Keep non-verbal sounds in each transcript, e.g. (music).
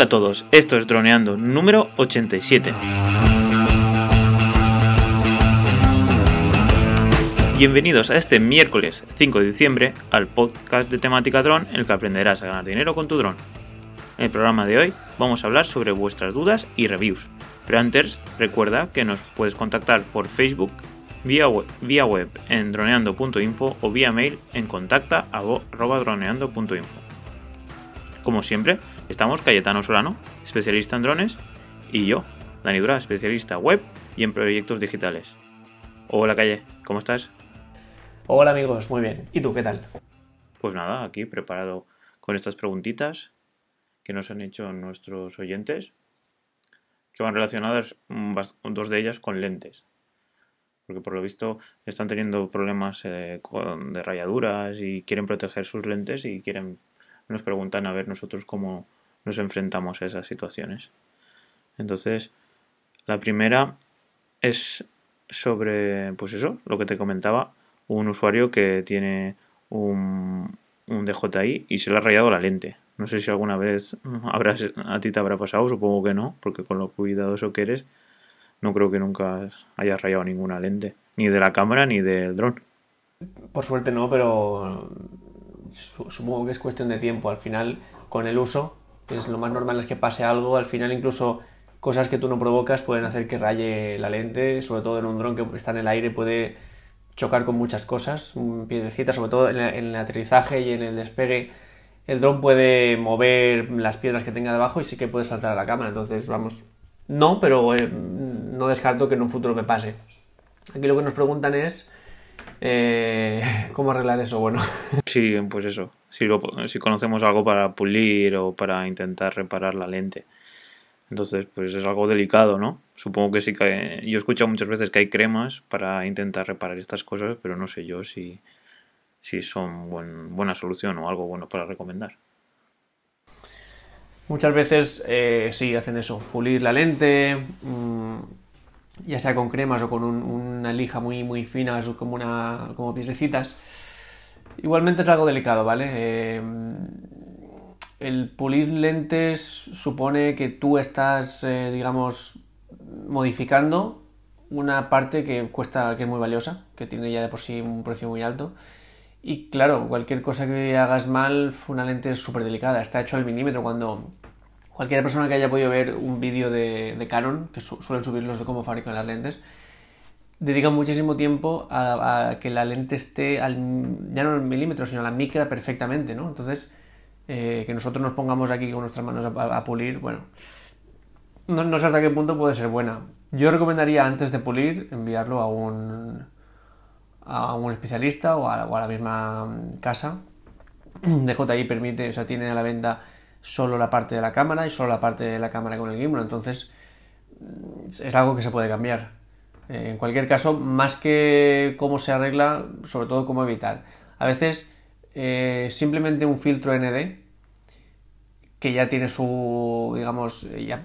Hola a todos, esto es Droneando número 87. Bienvenidos a este miércoles 5 de diciembre al podcast de temática dron en el que aprenderás a ganar dinero con tu dron. En el programa de hoy vamos a hablar sobre vuestras dudas y reviews. Pero antes, recuerda que nos puedes contactar por Facebook, vía web, vía web en droneando.info o vía mail en contacta.droneando.info. Como siempre, estamos Cayetano Solano, especialista en drones, y yo, Dani Dura, especialista web y en proyectos digitales. Hola Calle, ¿cómo estás? Hola amigos, muy bien. ¿Y tú qué tal? Pues nada, aquí preparado con estas preguntitas que nos han hecho nuestros oyentes, que van relacionadas mm, dos de ellas con lentes. Porque por lo visto están teniendo problemas eh, de rayaduras y quieren proteger sus lentes y quieren nos preguntan a ver nosotros cómo nos enfrentamos a esas situaciones. Entonces, la primera es sobre, pues eso, lo que te comentaba, un usuario que tiene un, un DJI y se le ha rayado la lente. No sé si alguna vez a ti te habrá pasado, supongo que no, porque con lo cuidadoso que eres, no creo que nunca hayas rayado ninguna lente, ni de la cámara ni del dron. Por suerte no, pero supongo que es cuestión de tiempo. Al final, con el uso, es lo más normal es que pase algo. Al final, incluso cosas que tú no provocas pueden hacer que raye la lente, sobre todo en un dron que está en el aire, puede chocar con muchas cosas, un piedrecita, sobre todo en, el aterrizaje y en el despegue. El dron puede mover las piedras que tenga debajo y sí que puede saltar a la cámara. Entonces, vamos, no, pero eh, no descarto que en un futuro me pase. Aquí lo que nos preguntan es eh, (laughs) ¿Cómo arreglar eso? Bueno. Sí, pues eso. Si, si conocemos algo para pulir o para intentar reparar la lente. Entonces, pues es algo delicado, ¿no? Supongo que sí que... Yo he escuchado muchas veces que hay cremas para intentar reparar estas cosas, pero no sé yo si, si son buena solución o algo bueno para recomendar. Muchas veces eh, sí hacen eso, pulir la lente, mm, ya sea con cremas o con una lija muy, muy fina, como, una, como piedrecitas. Igualmente es algo delicado, ¿vale? Eh, el pulir lentes supone que tú estás, eh, digamos, modificando una parte que cuesta, que es muy valiosa, que tiene ya de por sí un precio muy alto. Y claro, cualquier cosa que hagas mal, una lente es súper delicada, está hecho al milímetro. Cuando Cualquier persona que haya podido ver un vídeo de, Canon, que suelen subirlos de cómo fabrican las lentes, dedican muchísimo tiempo a, que la lente esté al, ya no al milímetro, sino a la micra perfectamente, ¿no? Entonces, eh, que nosotros nos pongamos aquí con nuestras manos a, pulir, bueno, no, sé hasta qué punto puede ser buena. Yo recomendaría antes de pulir enviarlo a un, a un especialista o a, o a la misma casa. (clears throat) DJI permite, o sea, tiene a la venta solo la parte de la cámara y solo la parte de la cámara con el gimbal. Entonces es algo que se puede cambiar. Eh, en cualquier caso, más que cómo se arregla, sobre todo cómo evitar. A veces eh, simplemente un filtro ND que ya tiene su, digamos, ya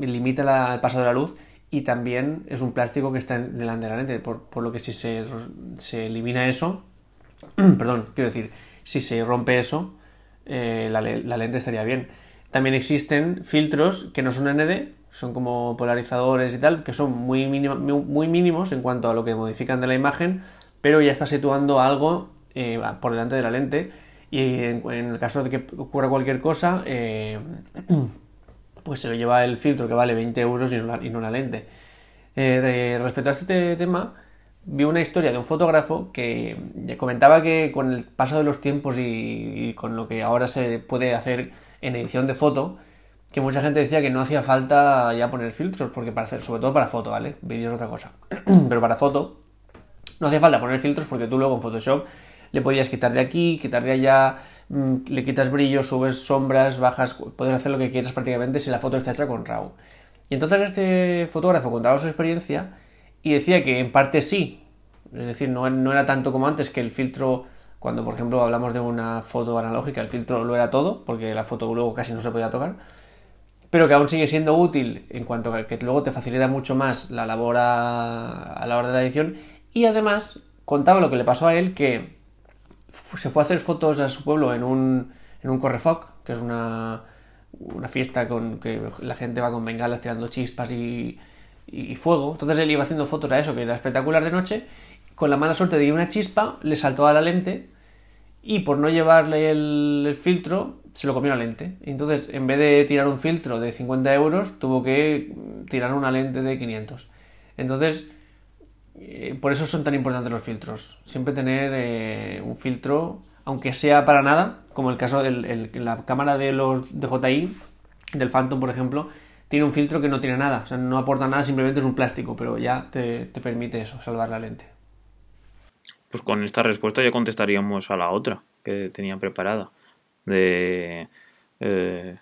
limita el paso de la luz y también es un plástico que está delante de la lente, por, lo que si se, se elimina eso, (clears throat) perdón, quiero decir, si se rompe eso, eh, la, lente estaría bien. También existen filtros que no son ND, son como polarizadores y tal, que son muy, muy mínimos en cuanto a lo que modifican de la imagen, pero ya está situando algo eh, por delante de la lente. Y en, el caso de que ocurra cualquier cosa, eh, (clears throat) pues se lo lleva el filtro que vale 20 euros y no la, lente. respecto a este tema, vi una historia de un fotógrafo que comentaba que con el paso de los tiempos y, con lo que ahora se puede hacer en edición de foto, que mucha gente decía que no hacía falta ya poner filtros, porque para hacer, sobre todo para foto, ¿vale? Vídeo es otra cosa. (clears throat) Pero para foto, no hacía falta poner filtros porque tú luego en Photoshop le podías quitar de aquí, quitar de allá, mm, le quitas brillo, subes sombras, bajas, puedes hacer lo que quieras prácticamente si la foto está hecha con RAW. Y entonces este fotógrafo contaba su experiencia y decía que en parte sí, es decir, no, era tanto como antes que el filtro, cuando por ejemplo hablamos de una foto analógica, el filtro lo era todo, porque la foto luego casi no se podía tocar, pero que aún sigue siendo útil en cuanto a que luego te facilita mucho más la labor a, la hora de la edición y además contaba lo que le pasó a él que se fue a hacer fotos a su pueblo en un, en un que es una, una fiesta con que la gente va con bengalas tirando chispas y, y fuego. Entonces él iba haciendo fotos a eso, que era espectacular de noche. Con la mala suerte de una chispa le saltó a la lente y por no llevarle el, filtro se lo comió la lente. Entonces, en vez de tirar un filtro de 50 euros, tuvo que tirar una lente de 500. Entonces, eh, por eso son tan importantes los filtros. Siempre tener eh, un filtro, aunque sea para nada, como el caso de la cámara de los DJI, del Phantom, por ejemplo, tiene un filtro que no tiene nada, o sea, no aporta nada, simplemente es un plástico, pero ya te, permite eso, salvar la lente. Pues con esta respuesta ya contestaríamos a la otra que tenía preparada. De eh,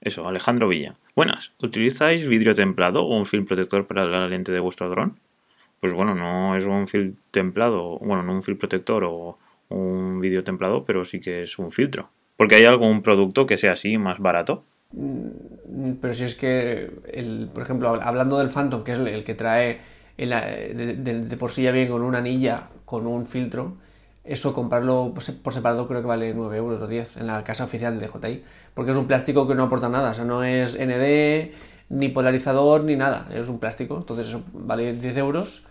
eso, Alejandro Villa. Buenas, ¿utilizáis vidrio templado o un film protector para la lente de vuestro dron? Pues bueno, no es un film templado, bueno, no un film protector o un vidrio templado, pero sí que es un filtro. Porque hay algún producto que sea así más barato. Mm, pero si es que, el, por ejemplo, hablando del Phantom, que es el que trae de, por sí ya bien con una anilla, con un filtro, eso comprarlo por separado creo que vale 9 euros o 10 en la casa oficial de DJI, porque es un plástico que no aporta nada, o sea, no es ND, ni polarizador, ni nada, es un plástico, entonces eso vale 10 euros,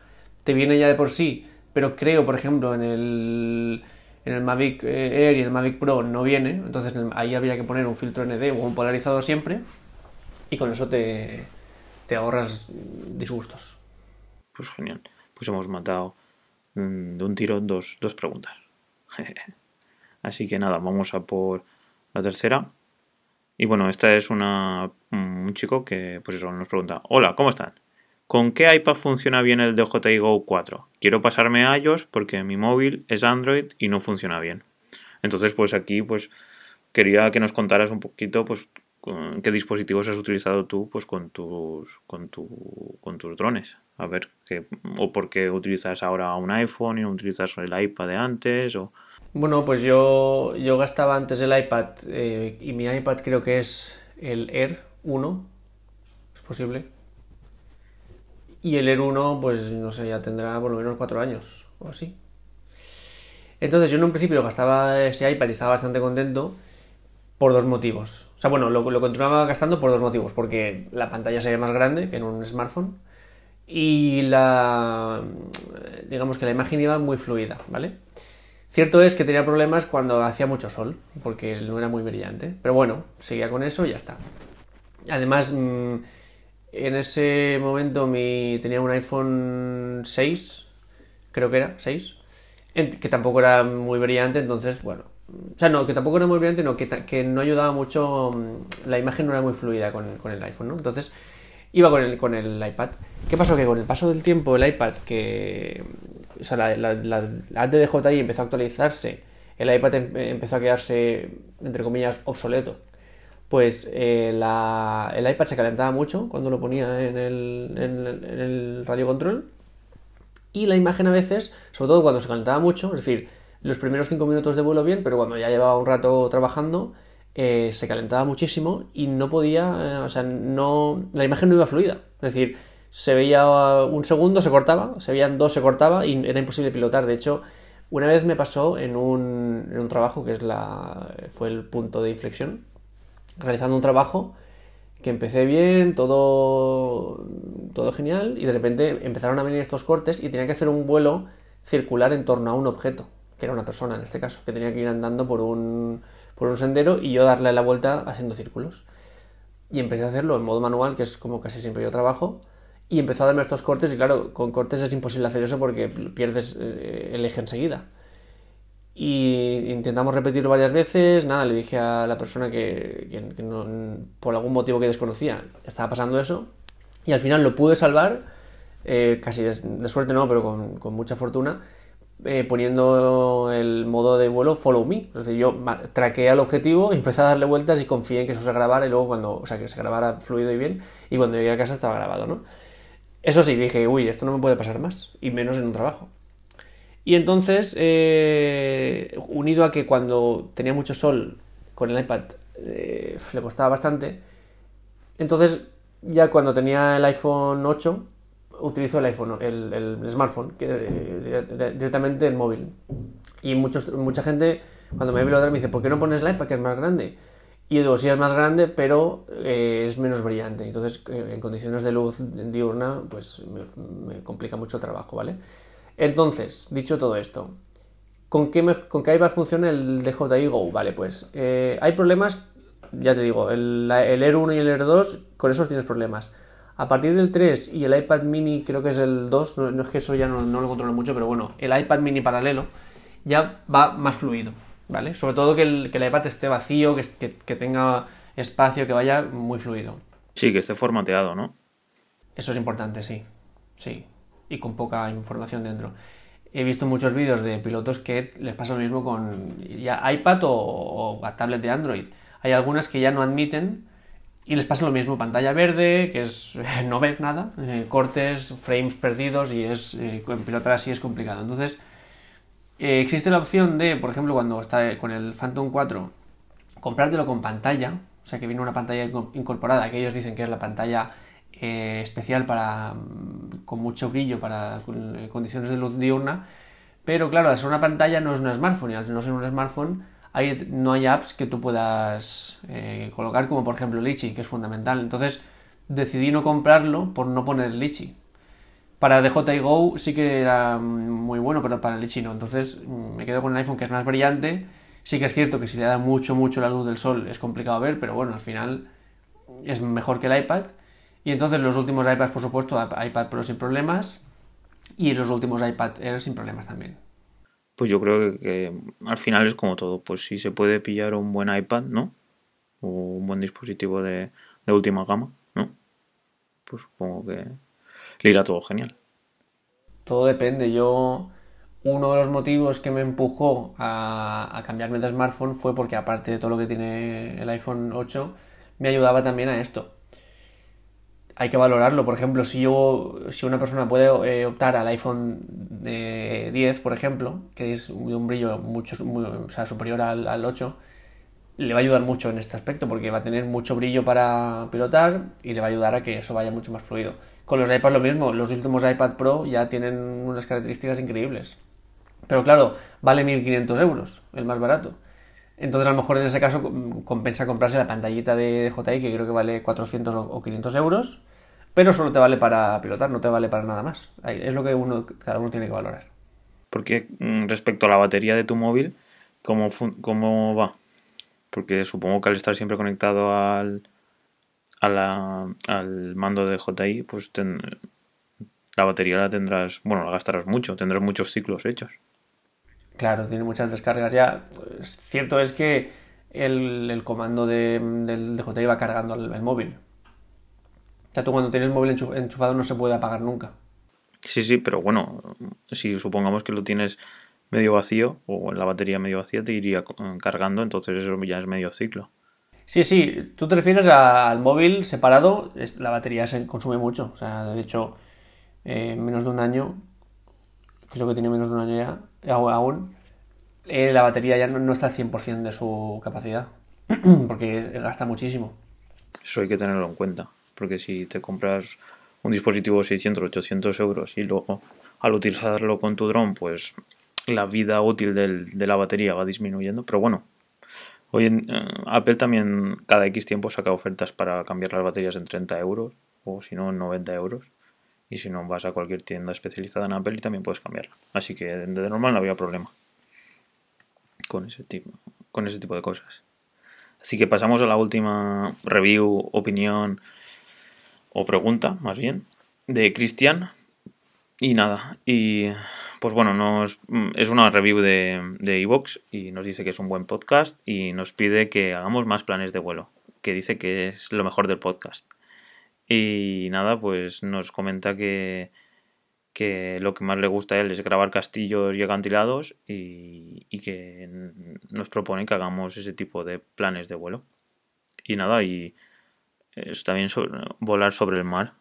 te viene ya de por sí, pero creo, por ejemplo, en el en el Mavic eh, Air y el Mavic Pro no viene, entonces ahí habría que poner un filtro ND o un polarizador siempre y con eso te, ahorras disgustos. Pues genial, pues hemos matado de un tiro dos, dos preguntas. (laughs) Así que nada, vamos a por la tercera. Y bueno, esta es una, un chico que pues eso nos pregunta, hola, ¿cómo están? ¿Con qué iPad funciona bien el DJI Go 4? Quiero pasarme a iOS porque mi móvil es Android y no funciona bien. Entonces, pues aquí, pues quería que nos contaras un poquito, pues, qué dispositivos has utilizado tú, pues, con tus, con tu, con tus drones. A ver, o por qué utilizas ahora un iPhone y no utilizas el iPad de antes. Bueno, pues yo, yo gastaba antes el iPad eh, y mi iPad creo que es el Air 1, es posible y el Air 1, pues no sé, ya tendrá por lo menos cuatro años o así. Entonces yo en un principio gastaba ese iPad y estaba bastante contento por dos motivos. O sea, bueno, lo, continuaba gastando por dos motivos. Porque la pantalla se más grande que en un smartphone y la digamos que la imagen iba muy fluida, ¿vale? Cierto es que tenía problemas cuando hacía mucho sol, porque no era muy brillante, pero bueno, seguía con eso y ya está. Además, mm, en ese momento tenía un iPhone 6, creo que era, 6, que tampoco era muy brillante, entonces, bueno. O sea, no, que tampoco era muy brillante, no, que, que no ayudaba mucho, mm, la imagen no era muy fluida con, el iPhone, ¿no? Entonces, iba con el, con el iPad. ¿Qué pasó? Que con el paso del tiempo el iPad, que, o sea, la, la, la DJI empezó a actualizarse, el iPad em, empezó a quedarse, entre comillas, obsoleto pues eh, el iPad se calentaba mucho cuando lo ponía en el, en, radio control y la imagen a veces, sobre todo cuando se calentaba mucho, es decir, los primeros 5 minutos de vuelo bien, pero cuando ya llevaba un rato trabajando, eh, se calentaba muchísimo y no podía, eh, o sea, no, la imagen no iba fluida. Es decir, se veía un segundo, se cortaba, se veían dos, se cortaba y era imposible pilotar. De hecho, una vez me pasó en un, en un trabajo que es la, fue el punto de inflexión, realizando un trabajo que empecé bien, todo, todo genial, y de repente empezaron a venir estos cortes y tenía que hacer un vuelo circular en torno a un objeto, que era una persona en este caso, que tenía que ir andando por un, por un sendero y yo darle la vuelta haciendo círculos. Y empecé a hacerlo en modo manual, que es como casi siempre yo trabajo, y empezó a darme estos cortes, y claro, con cortes es imposible hacer eso porque pierdes eh, el eje enseguida. Y intentamos repetirlo varias veces. Nada, le dije a la persona que, por algún motivo que desconocía estaba pasando eso. Y al final lo pude salvar, eh, casi de, suerte no, pero con, mucha fortuna, eh, poniendo el modo de vuelo follow me. Es decir, yo traqué al objetivo, empecé a darle vueltas y confié en que eso se grabara y luego cuando, o sea, que se grabara fluido y bien. Y cuando llegué a casa estaba grabado, ¿no? Eso sí, dije, uy, esto no me puede pasar más, y menos en un trabajo. Y entonces, eh, unido a que cuando tenía mucho sol con el iPad eh, le costaba bastante, entonces ya cuando tenía el iPhone 8 utilizo el iPhone, el, smartphone, eh, directamente el móvil. Y muchos, mucha gente cuando me ve lo me dice, ¿por qué no pones el iPad que es más grande? Y digo, sí es más grande, pero eh, es menos brillante. Entonces, eh, en condiciones de luz diurna, pues me, me, complica mucho el trabajo, ¿vale? Entonces, dicho todo esto, ¿con qué, me, con qué iPad funciona el DJI Go? Vale, pues eh, hay problemas, ya te digo, el, el Air 1 y el Air 2, con esos tienes problemas. A partir del 3 y el iPad mini, creo que es el 2, no, no es que eso ya no, no, lo controlo mucho, pero bueno, el iPad mini paralelo ya va más fluido, ¿vale? Sobre todo que el, que el iPad esté vacío, que, que, que, tenga espacio, que vaya muy fluido. Sí, que esté formateado, ¿no? Eso es importante, sí. Sí. Y con poca información dentro. He visto muchos vídeos de pilotos que les pasa lo mismo con ya iPad o, o a tablet de Android. Hay algunas que ya no admiten y les pasa lo mismo, pantalla verde, que es no ves nada, eh, cortes, frames perdidos y es eh, pilotar así es complicado. Entonces, eh, existe la opción de, por ejemplo, cuando está con el Phantom 4, comprártelo con pantalla, o sea que viene una pantalla incorporada, que ellos dicen que es la pantalla eh, especial para con mucho brillo para condiciones de luz diurna, pero claro, al ser una pantalla no es un smartphone y al no ser un smartphone no hay apps que tú puedas eh, colocar, como por ejemplo Litchi, que es fundamental. Entonces decidí no comprarlo por no poner Litchi. Para DJI Go sí que era muy bueno, pero para Litchi no. Entonces me quedo con el iPhone que es más brillante. Sí que es cierto que si le da mucho, mucho la luz del sol es complicado ver, pero bueno, al final es mejor que el iPad. Y entonces los últimos iPads, por supuesto, iPad Pro sin problemas. Y los últimos iPad Air sin problemas también pues yo creo que, al final es como todo. Pues si se puede pillar un buen iPad, ¿no? O un buen dispositivo de, de última gama, ¿no? Pues supongo que le irá todo genial. Todo depende. Yo, uno de los motivos que me empujó a, a cambiarme de smartphone fue porque aparte de todo lo que tiene el iPhone 8, me ayudaba también a esto hay que valorarlo. Por ejemplo, si yo, si una persona puede eh, optar al iPhone eh, 10, por ejemplo, que es un brillo mucho, superior al, al, 8, le va a ayudar mucho en este aspecto, porque va a tener mucho brillo para pilotar y le va a ayudar a que eso vaya mucho más fluido. Con los iPads lo mismo, los últimos iPad Pro ya tienen unas características increíbles. Pero claro, vale 1500 euros, el más barato. Entonces, a lo mejor en ese caso compensa comprarse la pantallita de DJI, que creo que vale 400 o 500 euros, pero solo te vale para pilotar, no te vale para nada más. Es lo que uno, cada uno tiene que valorar. Porque mm, respecto a la batería de tu móvil, ¿cómo, cómo va? Porque supongo que al estar siempre conectado al, al mando de DJI, pues la batería la tendrás, bueno, la gastarás mucho, tendrás muchos ciclos hechos. Claro, tiene muchas descargas ya. Cierto es que el, el comando de, del DJI va cargando el, el, móvil. O sea, tú cuando tienes el móvil enchufado no se puede apagar nunca. Sí, sí, pero bueno, si supongamos que lo tienes medio vacío o la batería medio vacía te iría cargando, entonces eso ya es medio ciclo. Sí, sí, tú te refieres a, al móvil separado, la batería se consume mucho. O sea, de hecho, eh, menos de un año, creo que tiene menos de un año ya, aún, eh, la batería ya no, está al 100% de su capacidad, (clears throat) porque gasta muchísimo. Eso hay que tenerlo en cuenta, porque si te compras un dispositivo de 600, 800 euros y luego al utilizarlo con tu dron, pues la vida útil de la batería va disminuyendo, pero bueno. Hoy en eh, Apple también cada X tiempo saca ofertas para cambiar las baterías en 30 euros o si no en 90 euros y si no vas a cualquier tienda especializada en Apple y también puedes cambiarla. Así que de normal no había problema con ese tipo, con ese tipo de cosas. Así que pasamos a la última review, opinión o pregunta, más bien, de Cristian. Y nada, y pues bueno, nos, es una review de Evox de y nos dice que es un buen podcast y nos pide que hagamos más planes de vuelo, que dice que es lo mejor del podcast. Y nada, pues nos comenta que, que lo que más le gusta a él es grabar castillos y acantilados y, y, que nos propone que hagamos ese tipo de planes de vuelo. Y nada, y es también volar sobre el mar.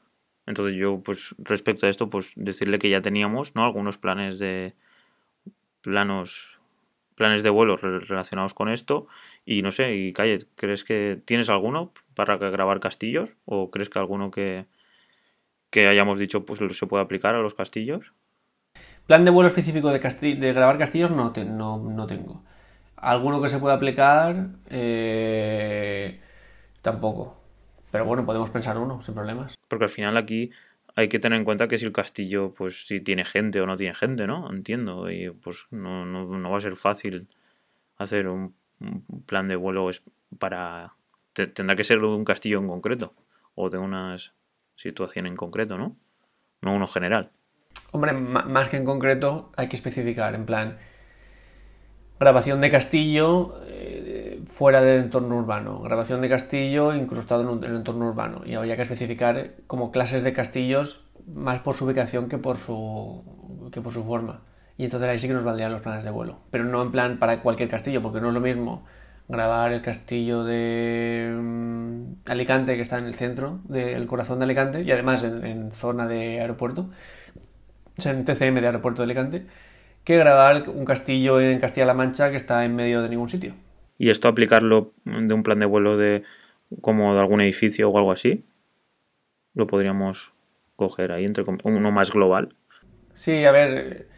Entonces yo, pues respecto a esto, pues decirle que ya teníamos, ¿no? Algunos planes de planos planes de vuelo relacionados con esto y no sé, y Calle, ¿crees que tienes alguno para grabar castillos o crees que alguno que, que hayamos dicho pues se puede aplicar a los castillos? Plan de vuelo específico de, casti de grabar castillos no, te no, no tengo. alguno que se pueda aplicar, eh, tampoco. Pero bueno, podemos pensar uno, sin problemas. Porque al final aquí hay que tener en cuenta que si el castillo, pues si tiene gente o no tiene gente, ¿no? Entiendo. Y pues no, no, va a ser fácil hacer un, plan de vuelo para... tendrá que ser de un castillo en concreto. O de una situación en concreto, ¿no? No uno general. Hombre, más que en concreto, hay que especificar, en plan, grabación de castillo fuera del entorno urbano, grabación de castillo incrustado en, el entorno urbano. Y habría que especificar como clases de castillos más por su ubicación que por su, que por su forma. Y entonces ahí sí que nos valdrían los planes de vuelo. Pero no en plan para cualquier castillo, porque no es lo mismo grabar el castillo de mm, Alicante, que está en el centro del corazón de Alicante, y además en, zona de aeropuerto, en TCM de aeropuerto de Alicante, que grabar un castillo en Castilla-La Mancha que está en medio de ningún sitio. ¿Y esto aplicarlo de un plan de vuelo de como de algún edificio o algo así? Lo podríamos coger ahí entre uno más global. Sí, a ver,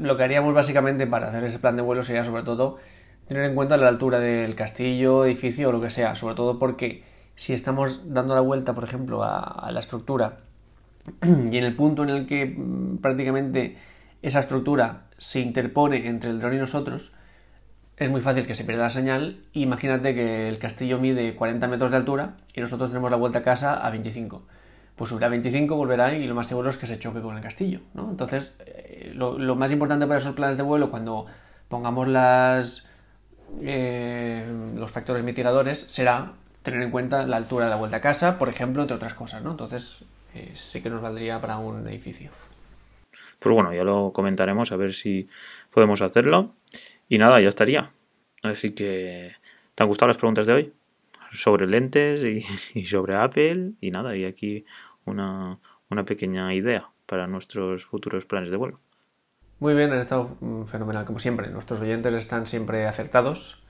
lo que haríamos básicamente para hacer ese plan de vuelo sería sobre todo tener en cuenta la altura del castillo, edificio o lo que sea, sobre todo porque si estamos dando la vuelta, por ejemplo, a, la estructura y en el punto en el que mm, prácticamente esa estructura se interpone entre el dron y nosotros, es muy fácil que se pierda la señal. Imagínate que el castillo mide 40 metros de altura y nosotros tenemos la vuelta a casa a 25. Pues subirá a 25, volverá y lo más seguro es que se choque con el castillo. ¿no? Entonces, eh, lo más importante para esos planes de vuelo, cuando pongamos las, eh, los factores mitigadores será tener en cuenta la altura de la vuelta a casa, por ejemplo, entre otras cosas, ¿no? Entonces, eh, sí que nos valdría para un edificio. Pues bueno, ya lo comentaremos a ver si podemos hacerlo. Y nada, ya estaría. Así que, ¿te han gustado las preguntas de hoy? Sobre lentes (laughs) y, sobre Apple. Y nada, y aquí una, una pequeña idea para nuestros futuros planes de vuelo. Muy bien, han estado mm, fenomenal, como siempre. Nuestros oyentes están siempre acertados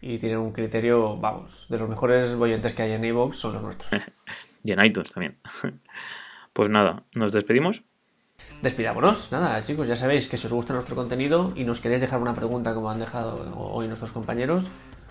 y tienen un criterio, vamos, de los mejores oyentes que hay en iVoox son los nuestros. (laughs) y en iTunes también. (laughs) pues nada, ¿nos despedimos? Despidámonos. Nada, chicos, ya sabéis que si os gusta nuestro contenido y nos queréis dejar una pregunta como han dejado hoy nuestros compañeros,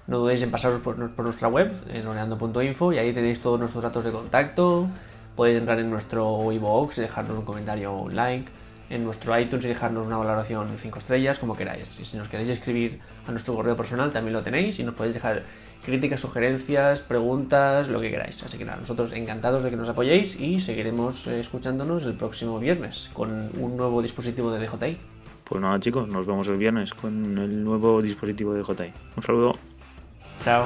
no dudéis en pasaros por, nuestra web, en oneando.info, y ahí tenéis todos nuestros datos de contacto. Podéis entrar en nuestro iVoox y dejarnos un comentario o un like en nuestro iTunes y dejarnos una valoración de 5 estrellas, como queráis. Y si nos queréis escribir a nuestro correo personal, también lo tenéis y nos podéis dejar críticas, sugerencias, preguntas, lo que queráis. Así que nada, nosotros encantados de que nos apoyéis y seguiremos eh, escuchándonos el próximo viernes con un nuevo dispositivo de DJI. Pues nada chicos, nos vemos el viernes con el nuevo dispositivo de DJI. Un saludo. Chao.